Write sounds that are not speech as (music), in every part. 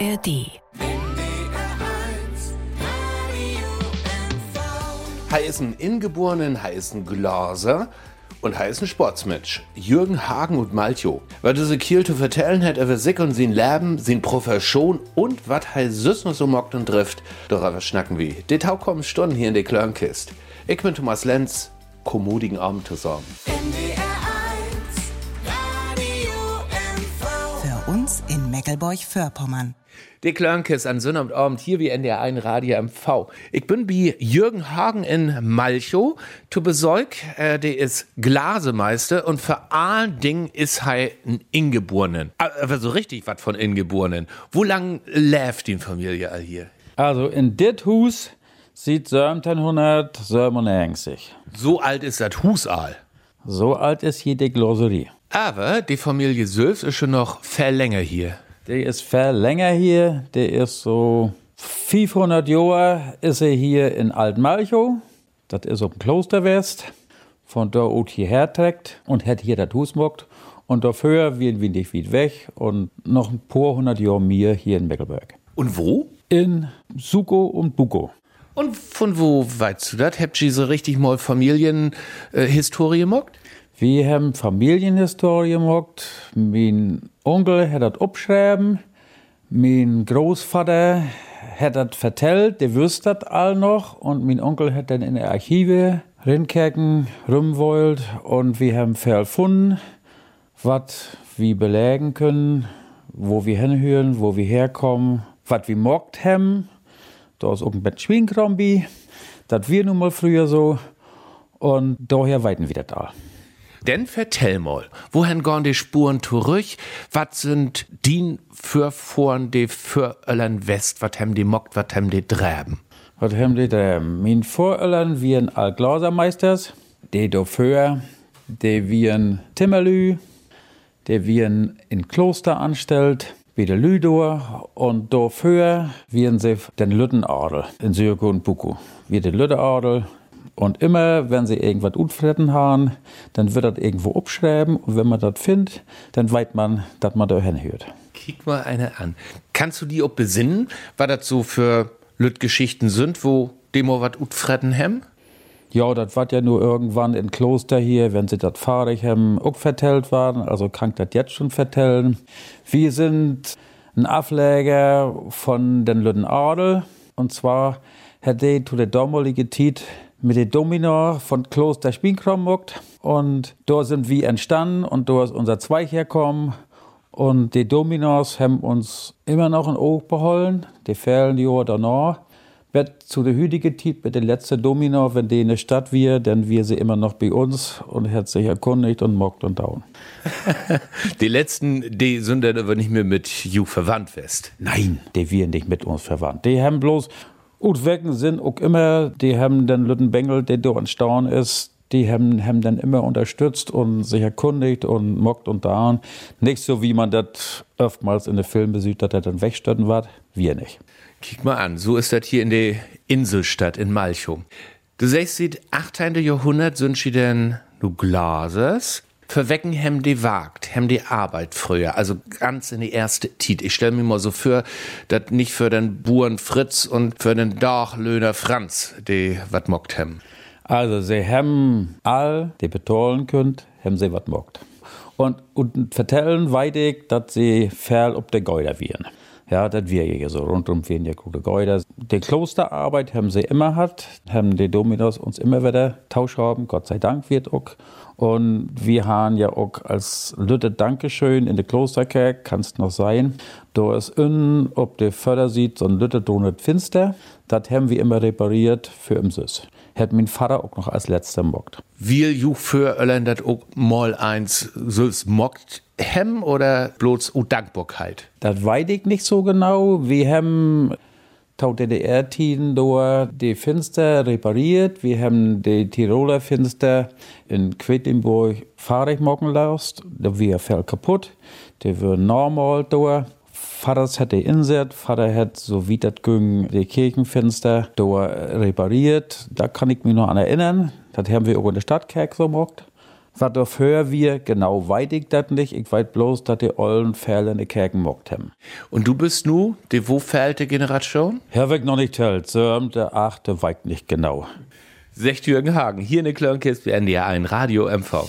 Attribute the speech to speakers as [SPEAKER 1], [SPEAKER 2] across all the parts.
[SPEAKER 1] ARD.
[SPEAKER 2] Heißen Ingeborenen, heißen Glaser und heißen Sportsmensch. Jürgen Hagen und Malcho. Was diese Kiel zu vertellen hat über sich und sein Leben, sein Profession und was heißt süß noch so mockt und trifft, darüber schnacken wir. Die Tau kommen Stunden hier in der Klörnkist. Ich bin Thomas Lenz, kommodigen Abend zusammen.
[SPEAKER 1] Für uns in Meckelburg-Vorpommern.
[SPEAKER 2] Die Klörnkist an Sonnabend hier wie NDR1 Radio MV. Ich bin bei Jürgen Hagen in Malchow zu Besuch. Äh, der ist Glasemeister und vor allen Dingen ist er ein Ingeborenen. Aber so richtig was von Ingeborenen. Wo lang läuft die Familie all hier?
[SPEAKER 3] Also in dit Hus sieht 1797.
[SPEAKER 2] So alt ist das Husal.
[SPEAKER 3] So alt ist hier die Glosserie.
[SPEAKER 2] Aber die Familie Sülfs ist schon noch viel länger hier.
[SPEAKER 3] Der ist viel länger hier. Der ist so 500 Jahre ist er hier in Altmalchow. Das ist auf dem Klosterwest. Von da ut hierher trägt und hat hier das Hus mockt. Und dafür werden wir nicht weit weg und noch ein paar hundert Jahre mehr hier in Meckelberg.
[SPEAKER 2] Und wo?
[SPEAKER 3] In Suko und Buko.
[SPEAKER 2] Und von wo weißt du das? Habt ihr so richtig mal Familienhistorie mockt?
[SPEAKER 3] Wir haben Familienhistorie gemacht. Mein Onkel hat das abgeschrieben. Mein Großvater hat das vertellt, der wüsste das all noch. Und mein Onkel hat dann in der Archive rinkerken, rumwollt. Und wir haben viel gefunden, was wir belegen können, wo wir hinhören, wo wir herkommen, was wir mockt haben. Da ist auch ein Bett Schwinkrombi. Das wir nun mal früher so. Und daher weiten wir das da.
[SPEAKER 2] Denn vertell mal, wohin gehen die Spuren zurück? Was sind die für vorn, die für Öllern West? Was haben die mockt, was haben die dräben?
[SPEAKER 3] Was haben die dräben? Mein Voröllern wir Altglasermeisters, die dafür, die wir Timmerlü, die wir in Kloster anstellt, wie der Lüdor, und dafür wir sie den Lüttenadel in Syrko und Buku. Wir den Lüttenadel, und immer, wenn sie irgendwas unfretten haben, dann wird das irgendwo abschreiben. Und wenn man das findet, dann weiß man, dass man da hinhört.
[SPEAKER 2] Kick mal eine an. Kannst du die auch besinnen, was das so für Lütgeschichten sind, wo Demo was unfretten haben?
[SPEAKER 3] Ja, das war ja nur irgendwann in Kloster hier, wenn sie das fahrig haben, auch vertellt waren. Also kann ich das jetzt schon vertellen. Wir sind ein Ableger von den Lütten Adel. Und zwar hat die zu der damaligen Zeit mit den Domino von Kloster Spienkrom muckt. Und da sind wir entstanden und da ist unser Zweig herkommen. Und die Dominos haben uns immer noch ein Auge behalten. Die fehlen die Jahre danach. Wird zu der hütigen Zeit mit den letzten Domino, wenn die in der Stadt wir, dann wir sie immer noch bei uns und hat sich erkundigt und mockt und down. (laughs)
[SPEAKER 2] die letzten, die sind dann aber nicht mehr mit you verwandt fest.
[SPEAKER 3] Nein, die wir nicht mit uns verwandt. Die haben bloß Gut, Wecken sind auch immer, die haben den Lüttenbengel, der da entstanden ist, die haben, haben dann immer unterstützt und sich erkundigt und mockt und da. Nicht so, wie man das oftmals in den Filmen sieht, dass er dann wegstötten wird. Wir nicht.
[SPEAKER 2] Kick mal an, so ist das hier in der Inselstadt in Malchow. Du sagst, seit 18. Jahrhundert sind sie denn du Glases, verwecken hem die wagt, hem die Arbeit früher, also ganz in die erste Tit. Ich stell mir mal so für, dass nicht für den Buren Fritz und für den Dachlöhner Franz, die wat mockt hem.
[SPEAKER 3] Also sie haben all, die betonen könnt, haben sie wat mockt. Und, und vertellen weitig, dass sie ferl ob der Geuder wären. Ja, das wir hier so rundum wären ja gute Geuder. Die Klosterarbeit haben sie immer hat, haben die Dominos uns immer wieder Tausch haben, Gott sei Dank wird auch. Und wir haben ja auch als Lütte Dankeschön in der Klosterkerk, kannst noch sein. Da ist innen, ob der Förder sieht, so ein Lütte Donut finster. Das haben wir immer repariert für im Süß. Hat mein Vater auch noch als letzter mockt.
[SPEAKER 2] Will ju für Öllern das auch mal eins Süß mockt hem oder bloß Dankbarkeit?
[SPEAKER 3] Das weiß ich nicht so genau. Wir haben Tau DDR-Tiden die Fenster repariert. Wir haben die Tiroler Fenster in Quedlinburg fahrig machen lassen. Da war viel kaputt. Die waren normal da. Vater hat die insert, Vater hat, so wie das ging, die Kirchenfenster da repariert. Da kann ich mich noch an erinnern. Das haben wir auch in der Stadtkerk so gemacht. Was dafür wir, genau weiß ich das nicht. Ich weiß bloß, dass die ollen Fälle in die Kerken mockt haben.
[SPEAKER 2] Und du bist nu die wofällte Generation?
[SPEAKER 3] Herr weg noch nicht tellt, so der achte weiß nicht genau.
[SPEAKER 2] Secht Jürgen Hagen, hier in der Klörnkist bei NDR ein Radio MV.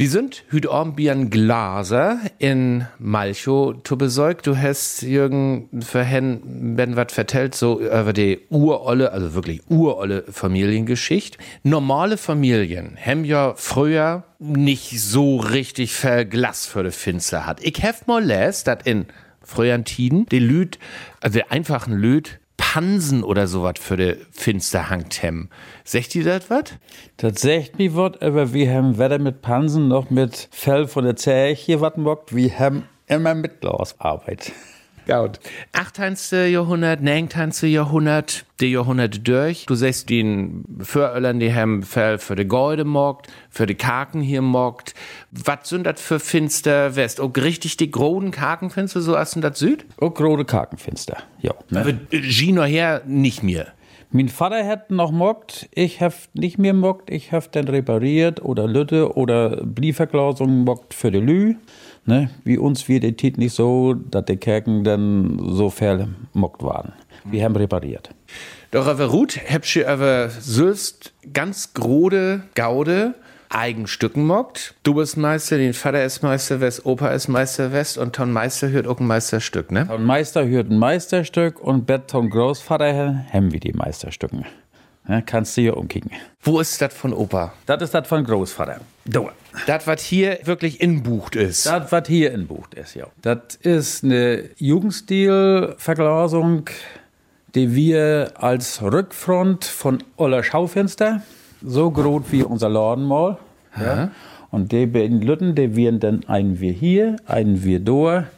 [SPEAKER 2] Wir sind heute Abend Glaser in Malchow zu besorgt. Du hast, Jürgen, vorhin, wenn was vertellt, so über die urolle, also wirklich urolle Familiengeschichte. Normale Familien haben ja früher nicht so richtig viel Glas für die Finster hat. Ich hab mal les, dass in früheren Tiden die Lüd, also die einfachen Lüd, Pansen oder sowas für de Finster hangt hem. Secht ihr das
[SPEAKER 3] sagt mir wat, aber wir haben weder mit Pansen noch mit Fell von der Zeche wat mockt, wir haben immer mit Glasarbeit.
[SPEAKER 2] Gut. 18. Jahrhundert, 19. Jahrhundert, die Jahrhunderte durch. Du siehst den Föröllern, die haben Fell für die Gäude mockt, für die Kaken hier mockt. Was sind das für Finster West? Auch richtig die großen Kakenfinster, so hast du das Süd?
[SPEAKER 3] Auch große Kakenfinster, ja. Ne?
[SPEAKER 2] Aber Gino her nicht mehr.
[SPEAKER 3] Mein Vater hat noch mockt, ich hab nicht mehr mockt, ich hab dann repariert oder Lütte oder Blieferglasung mockt für die Lü. Ne? Wie uns wird die Tit nicht so, dass die Kerken dann so vermockt waren. Wir haben repariert.
[SPEAKER 2] Doch aber Ruth, habt ihr aber selbst ganz grode Gaude Eigenstücken mockt. Du bist Meister, den Vater ist Meister West, Opa ist Meister West und Ton Meister hört auch ein Meisterstück, ne?
[SPEAKER 3] Ton Meister hört ein Meisterstück und Bett Ton Großvater haben wir die Meisterstücken. Ja, kannst du hier umkicken.
[SPEAKER 2] Wo ist das von Opa?
[SPEAKER 3] Das ist das von Großvater. Da.
[SPEAKER 2] Das, was hier wirklich inbucht ist.
[SPEAKER 3] Das, was hier inbucht ist, ja. Das ist eine Jugendstil-Verglasung, die wir als Rückfront von aller Schaufenster, so groß wie unser Laden mal, ja. Und die beiden Lütten, die werden dann einen wir hier, einen wir da.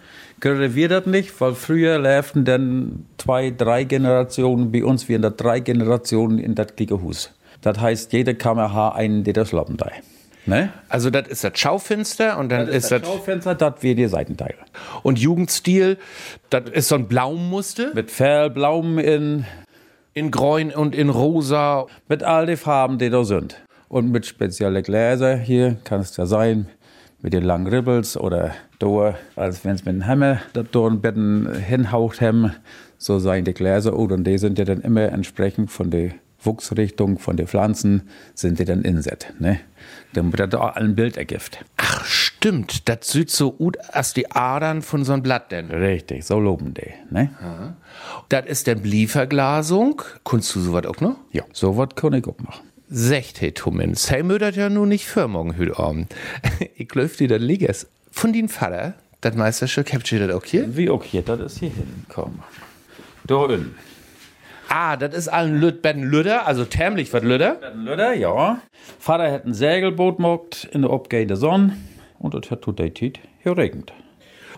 [SPEAKER 3] Gerade wir das nicht, weil früher laufen dann zwei, drei Generationen, bei uns werden das drei Generationen in das gleiche Haus. Das heißt, jede Kammer hat einen, der das Lappen da. Ne?
[SPEAKER 2] Also das ist das Schaufenster und dann
[SPEAKER 3] Das
[SPEAKER 2] ist
[SPEAKER 3] ist
[SPEAKER 2] das
[SPEAKER 3] das Schaufenster, das wir die Seitenteile.
[SPEAKER 2] und Jugendstil, das ist so ein Blaumuster
[SPEAKER 3] Mit Fell, Blaum in,
[SPEAKER 2] in Gräun und in Rosa.
[SPEAKER 3] mit all den Farben, die da sind. Und mit speziellen Gläser hier kann es ja sein, mit den langen Ribbels oder da, als wenn es mit dem Hammer da durch den Betten hinhaucht haben, so seien die Gläser. Oh, und die sind ja dann immer entsprechend von der Wuchsrichtung, von den Pflanzen, sind die dann inset. Ne? Damit das auch ein Bild ergibt.
[SPEAKER 2] Ach stimmt, das sieht so gut als die Adern von so einem Blatt denn.
[SPEAKER 3] Richtig, so loben die. Ne?
[SPEAKER 2] Das ist dann Blieferglasung. Kunst du sowas auch noch?
[SPEAKER 3] Ja, so was kann ich auch machen.
[SPEAKER 2] Secht he Tummen. Sei mödert ja nun nicht für morgen hüt Abend. (laughs) ich glaub dir das Liges. Von den Vater, das Meisterstück, habt ihr das auch hier?
[SPEAKER 3] Wie auch hier, das ist hier hinkommen. Da in.
[SPEAKER 2] Ah, das ist ein Lüt, Ben Lüder, also tämlich was Lüder.
[SPEAKER 3] Lüder, ja. Vater hat ein Segelboot gemacht in der abgehenden Sonne und das hat tut die Zeit geregnet.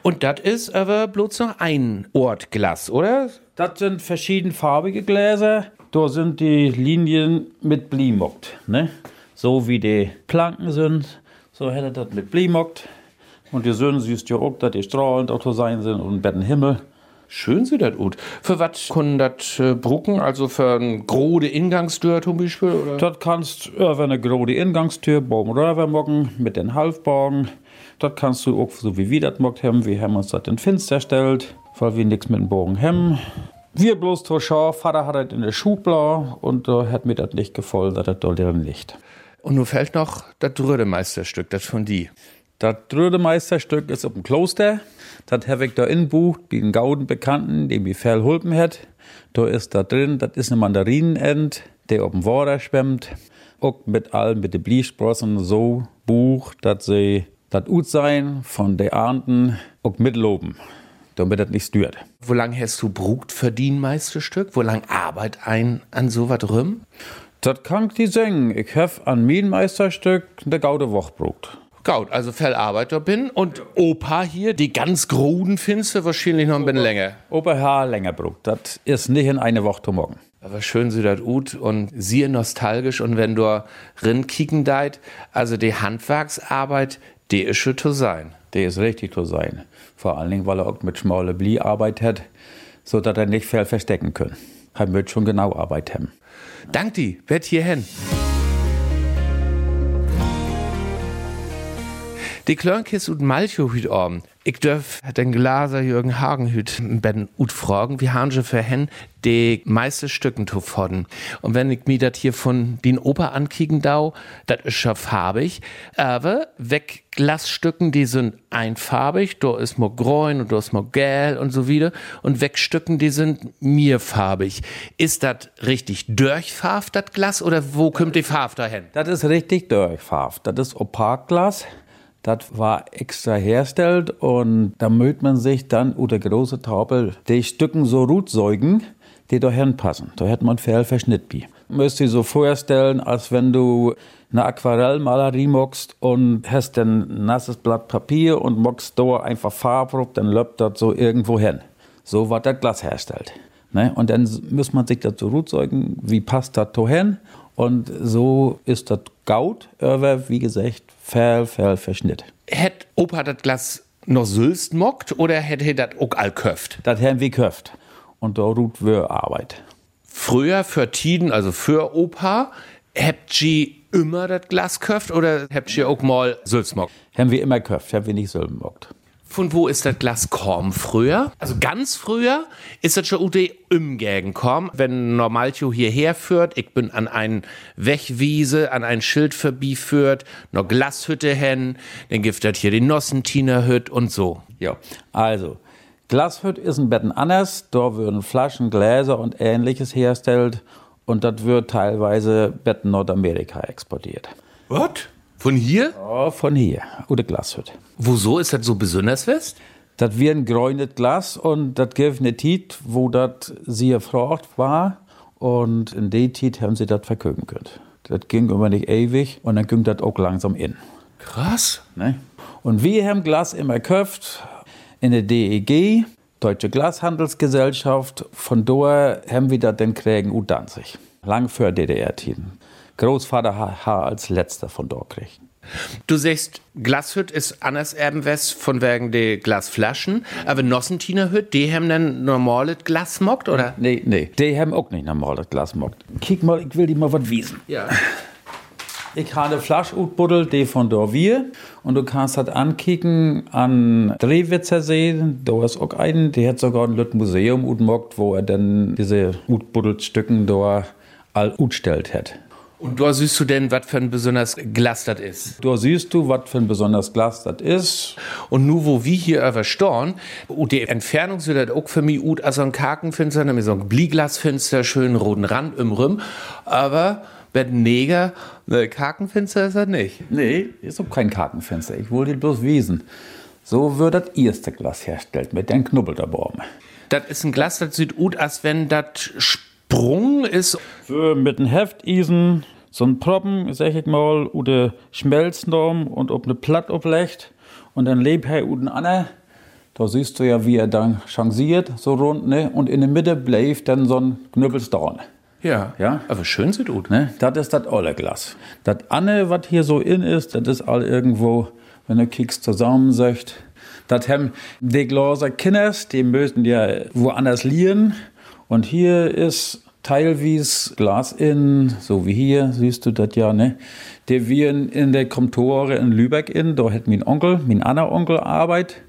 [SPEAKER 2] Und das ist aber bloß noch ein Ort Glas, oder?
[SPEAKER 3] Das sind verschiedenfarbige Gläser. Da sind die Linien mit Blie mockt, ne? So wie die Planken sind, so hätte das mit Blie mockt. Und die Söhne siehst ja auch, dass die strahlend auch sein sind und betten Himmel.
[SPEAKER 2] Schön sieht das gut. Für was können das äh, brucken? Also für ein grode Ingangstür zum Beispiel? Oder?
[SPEAKER 3] Das kannst über eine große Ingangstür bauen mocken mit den Halfbogen. Das kannst du auch so wie wir das mockt haben. Wir haben uns das in Finster stellt, weil wir nichts mit dem Bogen haben. Wir bloß zur Schau, Vater hat das in der Schublade und da hat mir das nicht gefallen, dass das da drin liegt.
[SPEAKER 2] Und nun fällt noch das dritte Meisterstück, das von die.
[SPEAKER 3] Das dritte Meisterstück ist auf dem Kloster. Das habe ich da in Buch, den Gauden Bekannten, dem ich viel hulpen hat. Da ist da drin, das ist eine Mandarinenend, der auf dem Wasser schwimmt. Auch mit allem, mit den Bliesprossen so Buch, dass sie das gut sein von den Ahnden auch mitloben, damit das nicht stört.
[SPEAKER 2] Wo lang hast du brugt für die Meisterstück? Wo lang arbeit ein an so was rum?
[SPEAKER 3] Das kann ich dir sagen. Ich habe an mein Meisterstück eine Gaude Woche brucht.
[SPEAKER 2] Gaut, also Fellarbeiter bin und Opa hier, die ganz groden Finste, wahrscheinlich noch ein bisschen länger.
[SPEAKER 3] Opa Haar länger brucht. Das ist nicht in eine Woche zu morgen.
[SPEAKER 2] Aber schön sie das gut und siehe nostalgisch und wenn du rin kicken deit, also die Handwerksarbeit, die ist schon zu sein.
[SPEAKER 3] Der ist richtig zu sein. Vor allen Dingen, weil er auch mit schmaler Blie Arbeit hat, so dass er nicht viel verstecken kann. Er wird schon genau Arbeit haben.
[SPEAKER 2] Dank die, werd hier Die Klörnkis und Malcho hüt orm. Ich dürf den Glaser Jürgen Hagen hüt ben ut fragen, wie han für hen de meiste Stücken zu fodden. Und wenn ich mir dat hier von den Oper ankicken dau, dat is schon farbig. Aber weg Glasstücken, die sind einfarbig, da ist mo grün und da ist mo gel und so wieder. Und weg Stücken, die sind mirfarbig. Ist dat richtig durchfarbt, dat Glas, oder wo kommt die Farbe dahin?
[SPEAKER 3] Das ist richtig durchfarbt. Das ist Opakglas. Das war extra hergestellt und da mögt man sich dann unter große Taubel die Stücken so gut säugen, die da hinpassen. Da hätte man viel Verschnitt bi. Müsst ihr so vorstellen, als wenn du eine Aquarellmalerie mockst und hast ein nasses Blatt Papier und mockst da einfach Farbe dann läuft das so irgendwo hin. So wird das Glas hergestellt. Ne? Und dann muss man sich dazu gut säugen, wie passt das da hin. Und so ist das Gaut, aber wie gesagt, Fell, Fell, Verschnitt.
[SPEAKER 2] Hätt Opa das Glas noch sülst mockt oder hätte er das auch all köft?
[SPEAKER 3] Das haben wir köft. Und da ruht wir Arbeit.
[SPEAKER 2] Früher für Tiden, also für Opa, habt ihr immer das Glas köft oder habt ihr auch mal sülst mockt?
[SPEAKER 3] Haben wir immer köft, haben wir nicht Sülben mockt.
[SPEAKER 2] Von wo ist das Glas kommen früher? Also ganz früher ist das schon Ute umgegen kommen, wenn Normaltio hierher führt. Ich bin an einen Wegwiese, an ein Schild vorbeiführt, noch Glashütte hin, dann gibt das hier die Nossentiner Hüt und so.
[SPEAKER 3] Ja, also Glashütte ist ein Betten anders. Da würden Flaschen, Gläser und ähnliches hergestellt und das wird teilweise Betten Nordamerika exportiert.
[SPEAKER 2] Was? Von hier?
[SPEAKER 3] Ja, von hier, oder Glashütte.
[SPEAKER 2] Wieso ist das so besonders fest?
[SPEAKER 3] Das wird ein gräunet Glas und das gibt eine Tit, wo das sehr gefragt war. Und in der Tit haben sie das verkögen können. Das ging immer nicht ewig und dann ging das auch langsam in.
[SPEAKER 2] Krass.
[SPEAKER 3] Ne? Und wir haben Glas immer gekauft in der DEG, Deutsche Glashandelsgesellschaft. Von dort haben wir das dann kriegen u Danzig. Lang für DDR-Tiden. Großvater hat als letzter von dort gekriegt.
[SPEAKER 2] Du sagst, Glashüt ist anders Erbenwest von wegen der Glasflaschen, aber Nossentiner Hüt, die haben dann normales Glas mockt, oder?
[SPEAKER 3] Nee, nee, die haben auch nicht normales Glas mockt. Kick mal, ich will dir mal was wiesen.
[SPEAKER 2] Ja.
[SPEAKER 3] Ich habe eine Flasche utbuddelt, die von Dorvier. Und du kannst das ankicken an Drehwitzer See. Da ist auch einen, der hat sogar ein Lütt Museum utmockt, wo er dann diese utbuddelt Stücken da all utstellt hat.
[SPEAKER 2] Und da siehst du denn, was für ein besonders Glas das ist.
[SPEAKER 3] Da siehst du, was für ein besonders Glas das ist.
[SPEAKER 2] Und nu, wo wir hier überstorn, und die Entfernung sieht das auch für mich gut als ein Kakenfenster, nämlich so ein Blieglasfenster, schönen roten Rand im Rim. Aber den Neger, ne, Kakenfenster ist das nicht.
[SPEAKER 3] Nee, ist auch kein Kartenfenster. Ich wollte bloß wiesen. So wird das erste Glas hergestellt, mit den Knubbel da.
[SPEAKER 2] Das ist ein Glas, das sieht gut, als wenn das Sprung ist.
[SPEAKER 3] Für mit einem Heftisen, so ein Proppen, sag ich mal, oder Schmelznorm und ob eine Platt oblegt und dann lebt er unten an. Da siehst du ja, wie er dann changiert, so rund, ne? Und in der Mitte bleibt dann so ein Knüppelsdorn.
[SPEAKER 2] Ja.
[SPEAKER 3] Ja?
[SPEAKER 2] Aber schön sieht gut.
[SPEAKER 3] Ne? Das ist das olle Glas. Das Anne, was hier so in ist, das ist all irgendwo, wenn du kickst zusammensöcht. Das haben die Glaser Kinders, die müssen ja woanders liegen. Und hier ist teilweise Glas in, so wie hier, siehst du das ja, ne? Der wir in, in der Komtore in Lübeck in, da hat mein Onkel, mein anderer Onkel Arbeit.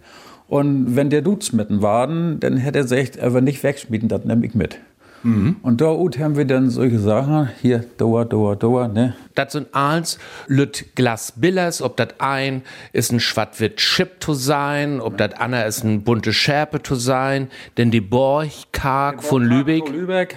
[SPEAKER 3] Und wenn der Dudes mitten waren, dann hätte er gesagt, er will nicht wegschmieden, das nehme ich mit. Und da haben wir dann solche Sachen, hier, Doa, Doa, Doa, ne?
[SPEAKER 2] Das sind eins, Lüt Glas Billers, ob das ein ist ein schwatt-wit Chip zu sein, ob das andere ist ein bunte Schärpe zu sein, denn die Borch, Karg von Lübeck.
[SPEAKER 3] Lübeck.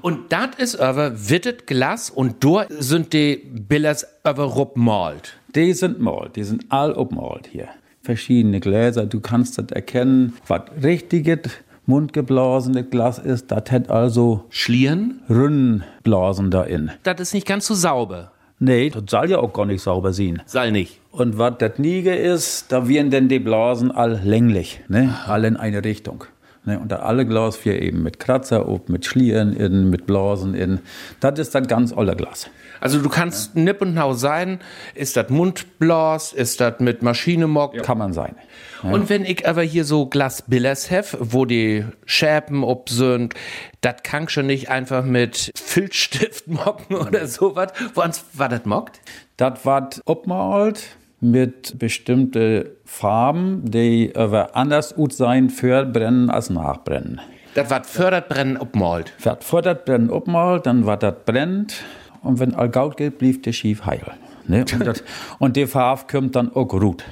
[SPEAKER 2] Und das ist aber wittet Glas und dort sind die Billers aber ruppmalt.
[SPEAKER 3] Die sind malt, die sind all obmalt hier. Verschiedene Gläser, du kannst das erkennen, was richtiges, mundgeblasene Glas ist. Das hat also
[SPEAKER 2] Schlieren?
[SPEAKER 3] Rinnenblasen da in.
[SPEAKER 2] Das ist nicht ganz so sauber.
[SPEAKER 3] Nee, das soll ja auch gar nicht sauber sein.
[SPEAKER 2] Soll nicht.
[SPEAKER 3] Und was das Niege ist, da werden denn die Blasen all länglich, ne? All in eine Richtung. Ne, und da alle Glas wir eben mit Kratzer, ob mit Schlieren in, mit Blasen in. Das ist das ganz olle Glas.
[SPEAKER 2] Also du kannst ja. nipp und nau sein. Ist das Mundblas? Ist das mit Maschine mock?
[SPEAKER 3] Ja. Kann man sein.
[SPEAKER 2] Ja. Und wenn ich aber hier so Glas Billers hef, wo die Schäpen ob sind, das kann schon nicht einfach mit Filzstift (laughs) mocken oder sowas. Woans war das mockt?
[SPEAKER 3] Das war obmalt mit bestimmten Farben, die aber anders gut sein für Brennen als Nachbrennen.
[SPEAKER 2] Das war fördert Brennen obmalt.
[SPEAKER 3] Das fördert Brennen obmalt, dann war das brennt und wenn all Gaut geht, blieb der schief heil. Ne? (laughs) Und, das, und die Farbe kommt dann auch gut.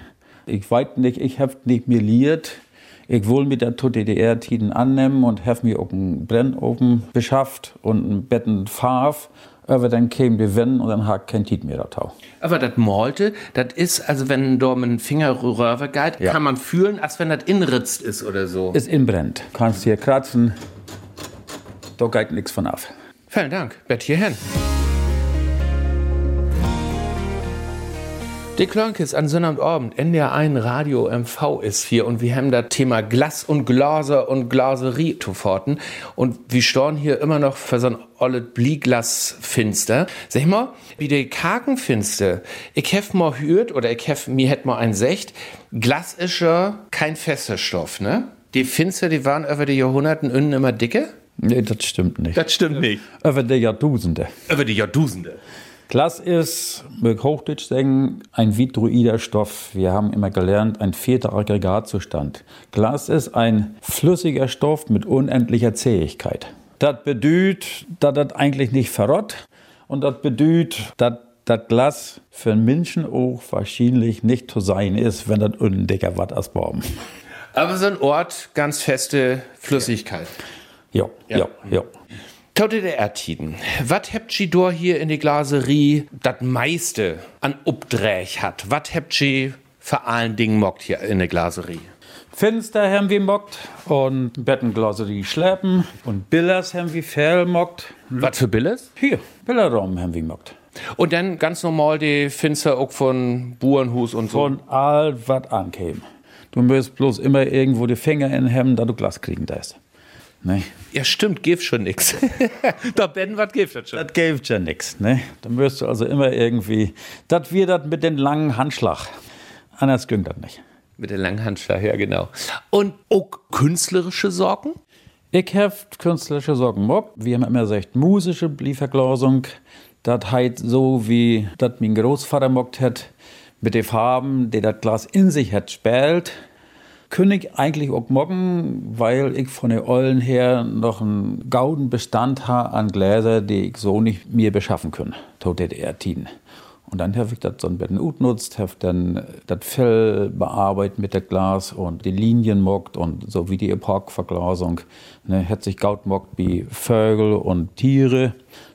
[SPEAKER 3] Ich weiß nicht, ich habe nicht mir liert. Ich will mit der DDR-Tiden annehmen und habe mir auch einen Brennofen beschafft und einen Betten Farbe aber dann käme die Wände und dann hat kein Tiet mehr da
[SPEAKER 2] Aber das Malte, das ist, also wenn da mit dem Finger rüber geht, ja. kann man fühlen, als wenn das inritzt ist oder so.
[SPEAKER 3] Ist inbrennt. Kannst hier kratzen, da geht nichts von ab.
[SPEAKER 2] Vielen Dank, Bett hierhin. Dick Klonkes an Sonnabendabend, NDR1 Radio MV ist hier und wir haben das Thema Glas und Glaser und Glaserie zu forten und wir storn hier immer noch für so ein olles Blieglas finster. Sag mal, wie die Kakenfinster, ich hef mal hört oder ich hef, mir hätt mal ein Secht, Glas ist ja kein fester Stoff, ne? Die Finster, die waren über die Jahrhunderten innen immer dicke?
[SPEAKER 3] Nee, das stimmt nicht.
[SPEAKER 2] Das stimmt nicht.
[SPEAKER 3] Über die Jahrtausende.
[SPEAKER 2] Über die Jahrtausende.
[SPEAKER 3] Glas ist, mit Hochdeutsch sagen, ein vitroider Stoff. Wir haben immer gelernt, ein vierter Aggregatzustand. Glas ist ein flüssiger Stoff mit unendlicher Zähigkeit. Das bedeutet, dass das eigentlich nicht verrott und das bedeutet, dass das Glas für einen Menschen auch wahrscheinlich nicht zu sein ist, wenn das unten dicker wird als Baum.
[SPEAKER 2] Aber so ein Ort, ganz feste Flüssigkeit.
[SPEAKER 3] Ja, ja, ja. ja.
[SPEAKER 2] Tote der Erdtiden. Was habt ihr da hier in der Glaserie das meiste an Obdräch hat? Was habt ihr vor allen Dingen mockt hier in der Glaserie?
[SPEAKER 3] Fenster haben wir mockt und Bettenglaserie schleppen und Billers haben wir viel mockt.
[SPEAKER 2] Was für Billers?
[SPEAKER 3] Hier, Billerraum haben wir mockt.
[SPEAKER 2] Und dann ganz normal die Fenster auch von Burenhus und so?
[SPEAKER 3] Von all was ankäme. Du musst bloß immer irgendwo die Finger in Hemden, da du Glas kriegen darfst.
[SPEAKER 2] Nee. Ja, stimmt, gibt schon nichts. (laughs) da Ben, was gibt das schon?
[SPEAKER 3] Das gibt ja nichts. Ne? Da wirst du also immer irgendwie. Das wird das mit dem langen Handschlag. Anders ging das nicht.
[SPEAKER 2] Mit dem langen Handschlag, ja, genau. Und auch künstlerische Sorgen?
[SPEAKER 3] Ich habe künstlerische Sorgen mock. Wir haben immer gesagt, musische Blieferglasung. Das heißt so, wie das mein Großvater mockt hat, mit den Farben, die das Glas in sich hat, spielt König eigentlich auch morgen, weil ich von den Eulen her noch einen gauden Bestand habe an Gläser, die ich so nicht mir beschaffen kann. Totet er Tien. Und dann habe ich das so ein bisschen nutzt, habe dann das Fell bearbeitet mit dem Glas und die Linien mockt und so wie die Epochverglasung. Ne, hat sich gaut mockt wie Vögel und Tiere.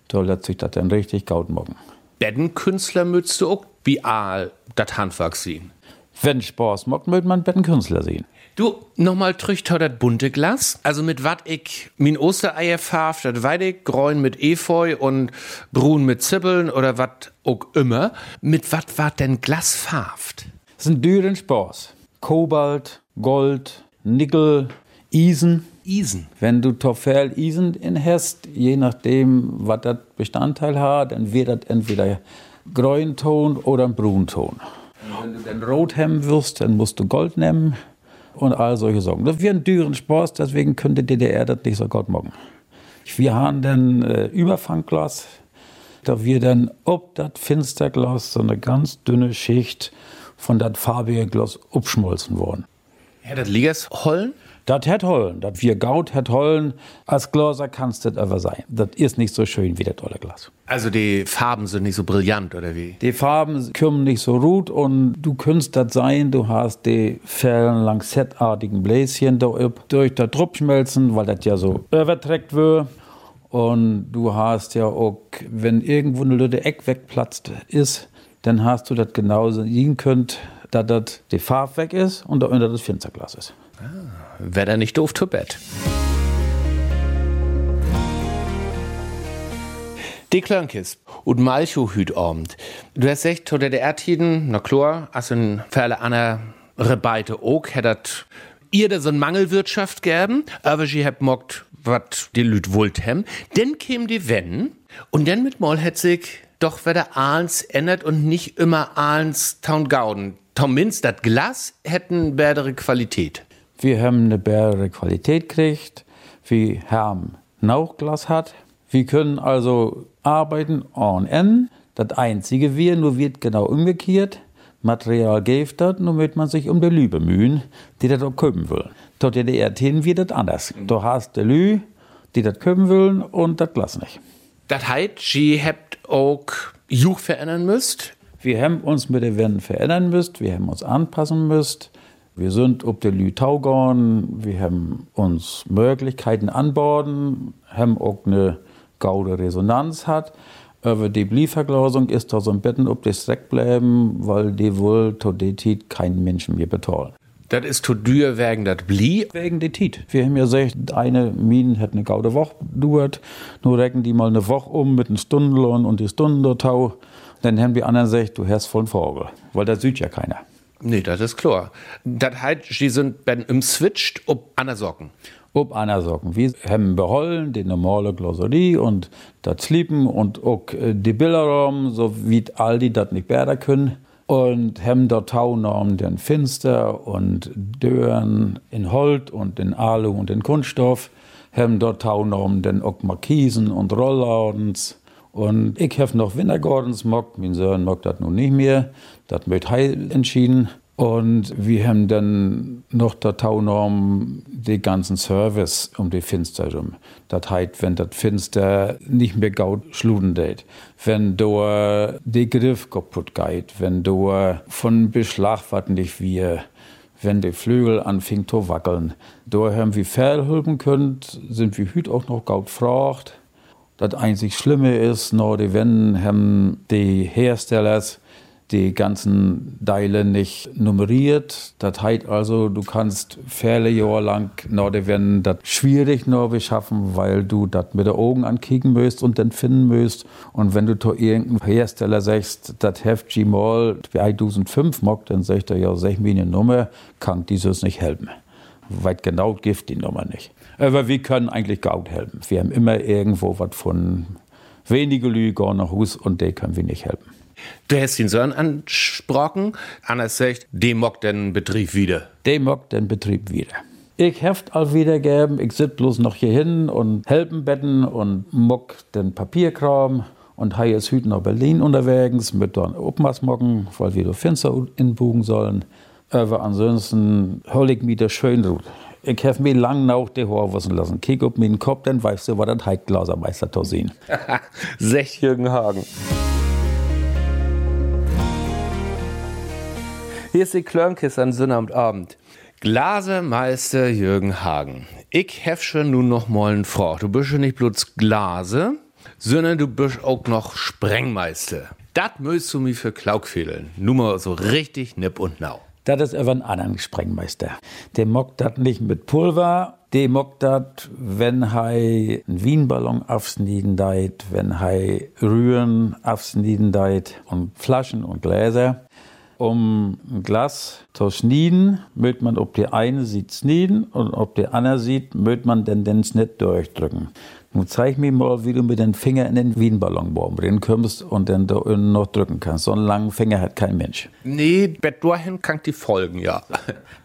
[SPEAKER 3] Da lässt sich das dann richtig gaut mocken.
[SPEAKER 2] Bettenkünstler müsst du auch wie Aal das Handwerk sehen.
[SPEAKER 3] Wenn Spaß macht, möchte man einen Künstler sehen.
[SPEAKER 2] Du, nochmal trücht das bunte Glas. Also mit wat ich min Ostereier farf, das weide ich gräun mit Efeu und brun mit Zibbeln oder wat auch immer. Mit wat wat denn Glas farft?
[SPEAKER 3] Das ein düren Spaß. Kobalt, Gold, Nickel, Isen.
[SPEAKER 2] Isen.
[SPEAKER 3] Wenn du Toffel Isen in hast, je nachdem, was das Bestandteil hat, dann wird das entweder Grünton oder ein Brunton. Wenn du dann rot haben wirst, dann musst du Gold nehmen und all solche Sachen. Das wird ein düren Sport, deswegen könnte DDR das nicht so gut machen. Wir haben dann äh, Überfangglas, da wir dann ob das Finsterglas so eine ganz dünne Schicht von das farbige Glas abschmolzen worden.
[SPEAKER 2] Ja, das Ligas Hollen?
[SPEAKER 3] Das hat Hollen, das wir Gaut hat Hollen. Als Glaser kannst das aber sein. Das ist nicht so schön wie das tolle Glas.
[SPEAKER 2] Also die Farben sind nicht so brillant, oder wie?
[SPEAKER 3] Die Farben kommen nicht so gut und du könntest das sein, du hast die fällen langsettartigen Bläschen da durch das Druckschmelzen, weil das ja so überträgt wird. Und du hast ja auch, wenn irgendwo eine Lütte Eck wegplatzt ist, dann hast du das genauso sehen könnt, dass das die Farbe weg ist und da unter das Fensterglas ist.
[SPEAKER 2] Ah, Wäre er nicht doof zu Bett. Die Klönkis und Malcho hüt abend. Du hast gesagt, oder der Erdtiden, na klar, als ein für alle andere Rebeite auch, hättet ihr da so ein Mangelwirtschaft geben, aber sie habt mockt, wat die Lüt wollt hem. Dann käm die Wenn und dann mit Moll hat sich doch wieder Ahlens ändert und nicht immer Ahlens Town Gauden. Tom Minz, das Glas hätten bessere Qualität.
[SPEAKER 3] Wir haben eine bessere Qualität gekriegt, wie Herm Nauchglas hat. Wir können also arbeiten on N. Das einzige wir, nur wird genau umgekehrt. Material gibt das, nur wird man sich um die Lü bemühen, die das auch köpen will. Dort in der Athen wird das anders. Du hast die Lü, die das köpen wollen und das Glas nicht.
[SPEAKER 2] Das heißt, sie habt auch Juch verändern müsst?
[SPEAKER 3] Wir haben uns mit den Wänden verändern müsst, wir haben uns anpassen müsst. Wir sind ob der Lü taugon, wir haben uns Möglichkeiten anborden, haben auch eine gaude Resonanz hat. Aber die Blieferglasung ist da so ein bisschen ob das Dreck bleiben, weil die wohl to die Tit kein Menschen mehr bezahlen.
[SPEAKER 2] Das ist zu dür wegen das Blie?
[SPEAKER 3] Wegen der Tit. Wir haben ja gesagt, eine Mine hat eine gaude Woche gedauert. Nur recken die mal eine Woche um mit einem Stundenlohn und die Stunden tau. Dann haben die anderen gesagt, du hast voll Vogel. Weil das sieht ja keiner.
[SPEAKER 2] Nee, das ist klar. Das heißt, sie sind ben im Switcht ob Anna Socken.
[SPEAKER 3] Ob einer Socken. Wir haben behollen die normale Gloserie und das Sleepen und auch äh, die Bilderraum, so wie all die das nicht besser können. Und haben dort Taunormen den Finster und Dören in Holt und in Alu und in Kunststoff. Haben dort Taunormen den auch Markisen und Rolllaudens. Und ich habe noch Wintergardens mockt, mein Sohn mockt das nun nicht mehr. Das wird heil entschieden. Und wir haben dann noch der Taunorm den ganzen Service um die Finster rum. Das heißt, wenn das Finster nicht mehr gaut schluden date, wenn da der Griff kaputt geht, wenn da von Beschlag was nicht wir, wenn die Flügel anfing zu wackeln. Da haben wir Fellhülpen können, sind wir hüt auch noch gaut fracht. Das einzig Schlimme ist, nur die wenn haben die Herstellers die ganzen Teile nicht nummeriert. Das heißt also, du kannst viele Jahre lang noch wenn das schwierig noch beschaffen, weil du das mit den Augen ankicken müsst und dann finden müsst. Und wenn du zu irgendeinem Hersteller sagst, das Heft G-Mall 2005 mag, dann sagt er ja, sag mir eine Nummer, kann dieses nicht helfen. Weit genau gibt die Nummer nicht. Aber wir können eigentlich gut helfen. Wir haben immer irgendwo was von wenige Lüge nach Hus und die können wir nicht helfen.
[SPEAKER 2] Du hast den Sohn ansprochen. Anna sagt, dem mockt den Betrieb wieder.
[SPEAKER 3] Dem mockt den Betrieb wieder. Ich heft all wiedergeben, ich sit bloß noch hier hin und helfen betten und mock den Papierkram und habe jetzt heute nach Berlin unterwegs mit dann Obmasmocken, weil wir do Fenster inbugen sollen. Aber ansonsten hol ich mir das schön gut. Ich habe mir lang nach die Haare wissen lassen. Kick auf meinen Kopf, dann weißt du, was das Heidglasermeister to sehen. (laughs)
[SPEAKER 2] Sech Jürgen Hagen. Hier ist die Klörnkiste an Sonnabendabend. Glasemeister Jürgen Hagen. Ich hef schon nun noch mal einen Frau. Du bist schon nicht bloß Glase, sondern du bist auch noch Sprengmeister. Das müsst du mir für Klauk fehlen. Nur mal so richtig nipp und nau.
[SPEAKER 3] Das ist aber ein anderer Sprengmeister. Der mockt das nicht mit Pulver, der mockt das, wenn hei einen Wienballon aufsnieden deit, wenn hei Rühren aufsnieden deit und Flaschen und Gläser. Um ein Glas zu schnieden, mögt man, ob der eine sieht schnieden und ob der andere sieht, mögt man denn den Schnitt durchdrücken. Nun zeig mir mal, wie du mit den Finger in den Wienballon bringen kommst und dann da noch drücken kannst. So einen langen Finger hat kein Mensch.
[SPEAKER 2] Nee, bet dahin kann die folgen, ja. (laughs)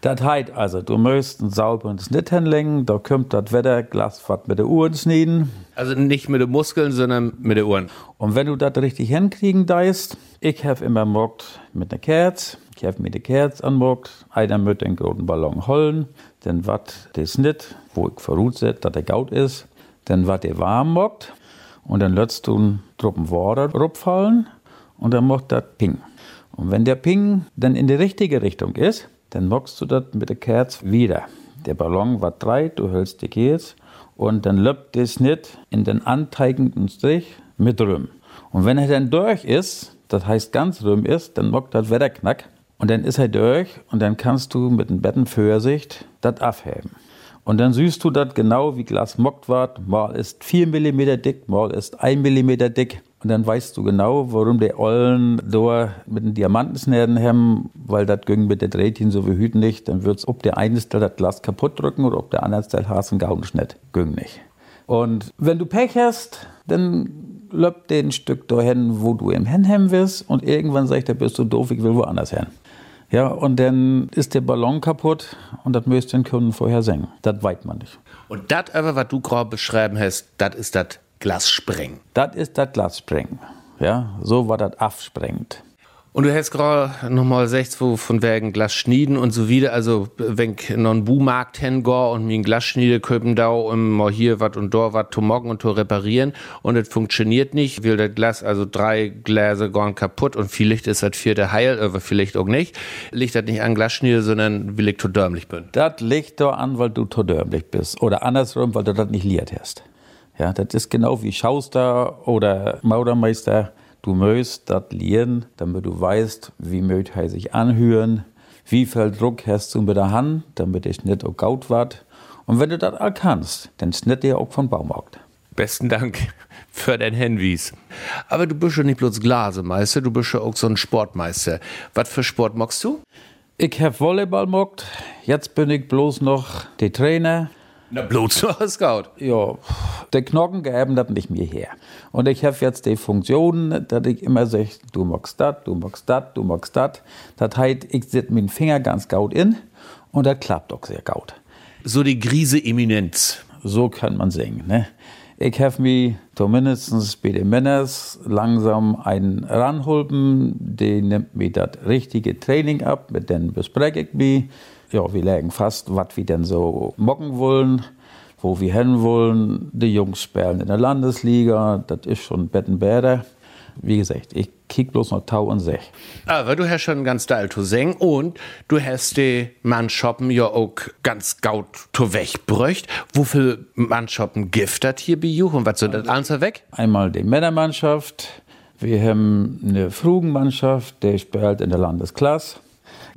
[SPEAKER 3] Das heißt also, du möchtest einen sauberen Schnitt hinlegen, da kommt das Wetterglas was mit der Uhren schnieden.
[SPEAKER 2] Also nicht mit den Muskeln, sondern mit den Ohren.
[SPEAKER 3] Und wenn du das richtig hinkriegen deist, ich habe immer mockt mit einer Kerze, ich habe mir die Kerze anmockt, einer mit den großen Ballon holen, dann wat der Schnitt, wo ich voraussetze, dass der gaut ist, dann wat der warm mockt und dann lässt du einen Truppen Wasser rupfallen und dann macht das Ping. Und wenn der Ping dann in die richtige Richtung ist, dann mockst du das mit der Kerze wieder. Der Ballon war dreit, du hältst die Kerze und dann löppt das nicht in den anteigenden Strich mit Rüm. Und wenn er dann durch ist, das heißt ganz Rüm ist, dann mockt das Wetterknack und dann ist er durch und dann kannst du mit dem Bettenförsicht das abheben. Und dann siehst du das genau wie Glas mockt wird. Mal ist 4 mm dick, mal ist 1 mm dick. Und dann weißt du genau, warum die Ollen da mit den Diamantensnäden haben, weil das ging mit der Drehtchen so wie Hüt nicht. Dann wird's, ob der eine Teil das Glas kaputt drücken oder ob der andere Teil Hasen nicht. Ging nicht. Und wenn du Pech hast, dann löppt den Stück dahin, wo du im Hen haben wirst und irgendwann sagt er, bist du doof, ich will woanders hin. Ja, und dann ist der Ballon kaputt und das müsst den Kunden vorher singen. Das weiß man nicht.
[SPEAKER 2] Und das aber, was du gerade beschreiben hast, das ist das Glassprengen.
[SPEAKER 3] Das ist das Glassprengen. Ja, so war das aufsprengend.
[SPEAKER 2] Und du hast gerade nochmal gesagt, wo von wegen Glas schnieden und so wieder. Also, wenn ich noch einen Buhmarkt hingehe und mir ein Glas schniede, köpen da um mal hier was und da was zu morgen und zu reparieren und es funktioniert nicht, will das Glas, also drei Gläser gehen kaputt und vielleicht ist das vierte heil, aber vielleicht auch nicht. Liegt das nicht an Glasschniede, sondern will ich zu dörmlich bin.
[SPEAKER 3] Das liegt da an, weil du zu dörmlich bist. Oder andersrum, weil du das nicht liert hast. Ja, das ist genau wie Schauster oder Maurermeister. Du möchtest das lernen, damit du weißt, wie möcht er sich anhören, wie viel Druck hast du mit der Hand, damit es nicht auch gaut wird. Und wenn du das all kannst, dann schnitt dir auch von Baumarkt.
[SPEAKER 2] Besten Dank für dein Hinwies. Aber du bist ja nicht bloß Glasemeister, du bist ja auch so ein Sportmeister. Was für Sport magst du?
[SPEAKER 3] Ich hab Volleyball mockt. Jetzt bin ich bloß noch der Trainer
[SPEAKER 2] na, bloß Scout.
[SPEAKER 3] Ja, der Knochen geben das nicht mehr her. Und ich habe jetzt die Funktion, dass ich immer sage, du magst das, du magst das, du magst das. Das heißt, ich setze meinen Finger ganz gut in und das klappt auch sehr gut.
[SPEAKER 2] So die Grise-Eminenz.
[SPEAKER 3] So kann man singen, ne? Ich habe mich zumindest bei den Männern langsam einen ranholpen, der nimmt mir das richtige Training ab, mit dem bespreche ich mich ja, wir legen fast, was wir denn so mocken wollen, wo wir hin wollen. Die Jungs spielen in der Landesliga, das ist schon Bettenbäder. Wie gesagt, ich kick bloß noch Tau und Sech.
[SPEAKER 2] Aber du hast schon ganz Teil zu singen und du hast die Mannschappen ja auch ganz gaut zu wegbröcht. Wofür Mannschappen giftet hier bei Juch und was sind das alles weg?
[SPEAKER 3] Einmal die Männermannschaft. Wir haben eine Frugenmannschaft, die spielt in der Landesklasse.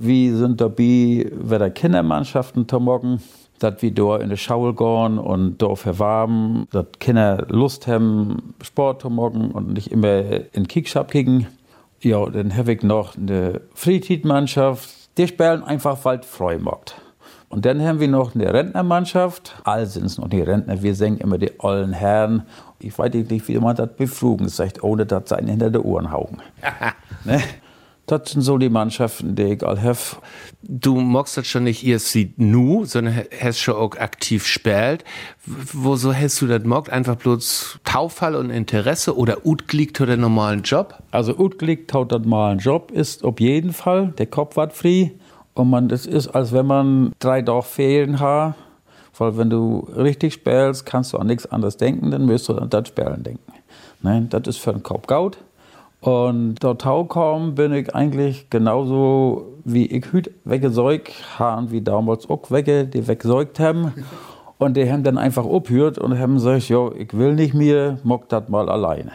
[SPEAKER 3] Wir sind dabei, bei der Kindermannschaften zu machen, dass wir dort in die Schule gehen und dort verwarmen, dass Kinder Lust haben, Sport zu machen und nicht immer in Kickshop kicken. Ja, dann habe ich noch eine Freizeitmannschaft, die spielen einfach, weil Freude macht. Und dann haben wir noch eine Rentnermannschaft. All sind es noch die Rentner. Wir singen immer die ollen Herren. Ich weiß nicht, wie man das befrugen sagt, ohne dass sie einen hinter die Ohren hauen. (laughs) ne? Das sind so die Mannschaften, die ich all habe.
[SPEAKER 2] Du magst das schon nicht wie nu, sondern hast schon auch aktiv gespielt. Wieso hast du das mogt? Einfach bloß Taufall und Interesse oder utgliegt oder normalen Job?
[SPEAKER 3] Also utgliegt hat den normalen Job ist auf jeden Fall. Der Kopf wird frei. Und man, das ist, als wenn man drei Tage Ferien hat. Weil wenn du richtig spielst, kannst du an nichts anderes denken, dann müsst du an das Spielen denken. Nein, das ist für den Kopf gut. Und dort kam bin ich eigentlich genauso wie ich heute weggesäugt habe, wie damals auch wegge, die weggesäugt haben. Und die haben dann einfach abgehört und haben gesagt, ja, ich will nicht mehr, mock das mal alleine.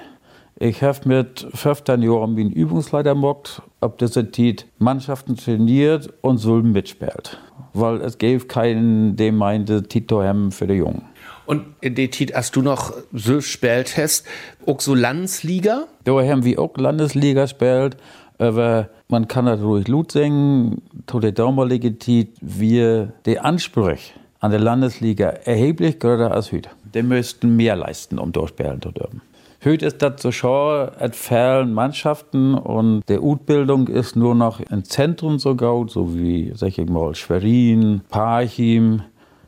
[SPEAKER 3] Ich habe mit 15 Jahren meinen Übungsleiter mockt, ob das Zeit Mannschaften trainiert und so mitspielt. Weil es gäbe keinen, der meinte, Tito haben für die Jungen.
[SPEAKER 2] Und in der Zeit, als du noch so gespielt hast, auch so Landesliga?
[SPEAKER 3] Da haben wir auch Landesliga gespielt, aber man kann das ruhig laut singen. Zu der damaligen Zeit, wir die Ansprüche an der Landesliga erheblich größer als heute. Die müssten mehr leisten, um dort spielen zu dürfen. Heute ist das so schon, es fehlen Mannschaften und die Utbildung ist nur noch im Zentrum so gut, so wie, sag ich mal, Schwerin, Parchim,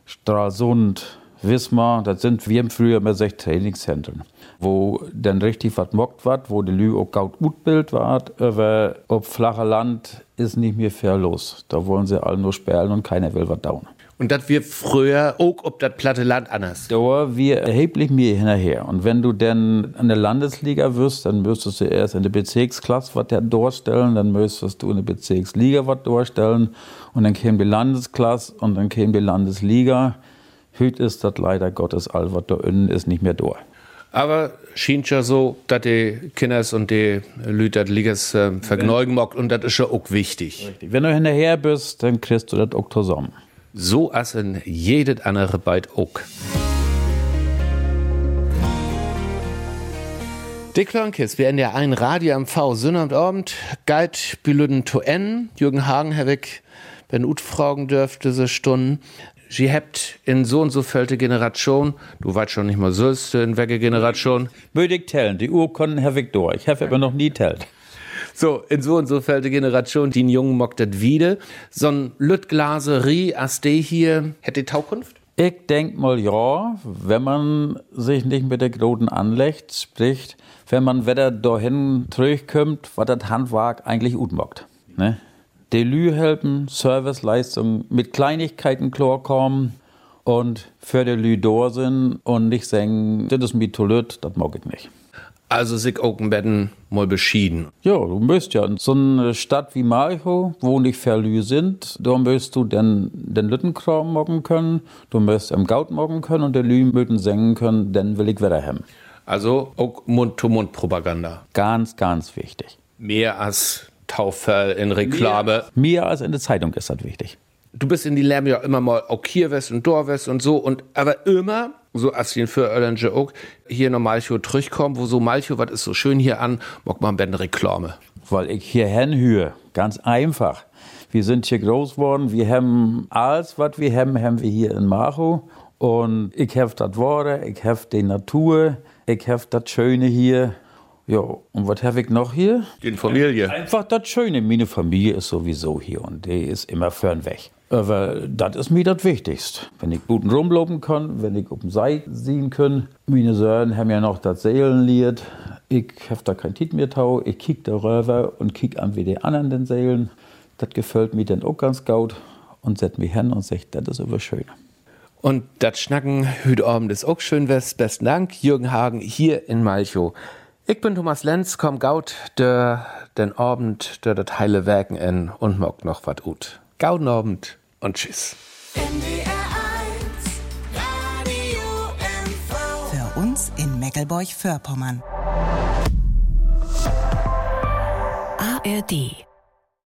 [SPEAKER 3] Stralsund, Wismar, das sind, wir haben früher immer sechs Trainingszentren, wo dann richtig was mockt wird, wo die Lü auch gut Utbild war, aber auf flacher Land ist nicht mehr viel los. Da wollen sie alle nur sperren und keiner will was down.
[SPEAKER 2] Und das wir früher auch ob das platte Land anders.
[SPEAKER 3] Da wir erheblich mehr hinterher. Und wenn du denn an der Landesliga wirst, dann müsstest du erst in der Bezirksklasse was durchstellen, dann müsstest du in der Bezirksliga was durchstellen und dann käme die Landesklasse und dann käme die Landesliga. Heute ist das leider Gottes all, was da innen ist, nicht mehr da.
[SPEAKER 2] Aber schien ja so, dass die Kinder und die Leute das Ligas äh, vergnügen mag und das ist ja auch wichtig.
[SPEAKER 3] Richtig. Wenn du hinterher bist, dann kriegst du das auch zusammen.
[SPEAKER 2] So als in jedes andere Byte auch. Dick Lörnkes, wir in der ein Radio am V, Sonnabend Abend, Geit Bülüden to N, Jürgen Hagen, Herwig, wenn Ut fragen dürfte, diese Stunden. Sie habt in so und so fällte Generation, du weißt schon nicht mal so, in welche Generation.
[SPEAKER 3] Ich tellen, die Uhr konnten Herr Victor, ich habe aber noch nie tellt.
[SPEAKER 2] So, in so und so fällte Generation, die Jungen mockt das wieder. So ein Lüttglaserie, as de hier, hätte Taukunft?
[SPEAKER 3] Ich denk mal ja, wenn man sich nicht mit der Groten anlegt, spricht, wenn man wieder dahin zurückkommt, was das Handwerk eigentlich gut macht. Ne? Die Lü helfen, Serviceleistungen mit Kleinigkeiten klarkommen und für die Lü da sind und nicht sagen, das ist mir toilet, das mag ich nicht.
[SPEAKER 2] Also sich Okenbetten mal beschieden.
[SPEAKER 3] Ja, du müsst ja in so eine Stadt wie Malchow, wo nicht Verlü sind, da müsst du den, den Lüttenkram morgen können, du müsst im Gaut morgen können und der Lü müssen singen können, dann will ich wieder hem.
[SPEAKER 2] Also auch Mund-to-Mund-Propaganda.
[SPEAKER 3] Ganz, ganz wichtig.
[SPEAKER 2] Mehr als Tauffell in Reklame.
[SPEAKER 3] Mehr als in der Zeitung ist das wichtig.
[SPEAKER 2] Du bist in die Lärme ja immer mal auch hier west und dort west und so und aber immer so als den für Erlanger auch hier noch Malcho zurückkommen, wo so Malcho, was ist so schön hier an, mag man eine Reklame.
[SPEAKER 3] Weil ich hier hinhöre. Ganz einfach. Wir sind hier groß geworden, wir haben alles, was wir haben, haben wir hier in Macho. Und ich habe das Worte, ich habe die Natur, ich habe das Schöne hier. Ja, und was habe ich noch hier?
[SPEAKER 2] Die Familie.
[SPEAKER 3] Einfach das Schöne. Meine Familie ist sowieso hier und die ist immer fern weg. Aber das ist mir das Wichtigste. Wenn ich gut rumlaufen kann, wenn ich auf dem Seil sehen kann. Meine Söhne haben ja noch das Seelenlied. Ich habe da kein Tit mehr tau. Ich kick da rüber und kick an wie die anderen den Seelen. Das gefällt mir dann auch ganz gut. Und set mich hin und sagt, das ist aber schön.
[SPEAKER 2] Und das Schnacken heute Abend ist auch schön. Besten Dank, Jürgen Hagen hier in Malchow. Ich bin Thomas Lenz, komm gaut der den Abend der das heile Werken in und mag noch wat gut. Gauden Abend und tschüss.
[SPEAKER 1] Für uns in Meckelburg-Vorpommern.
[SPEAKER 4] ARD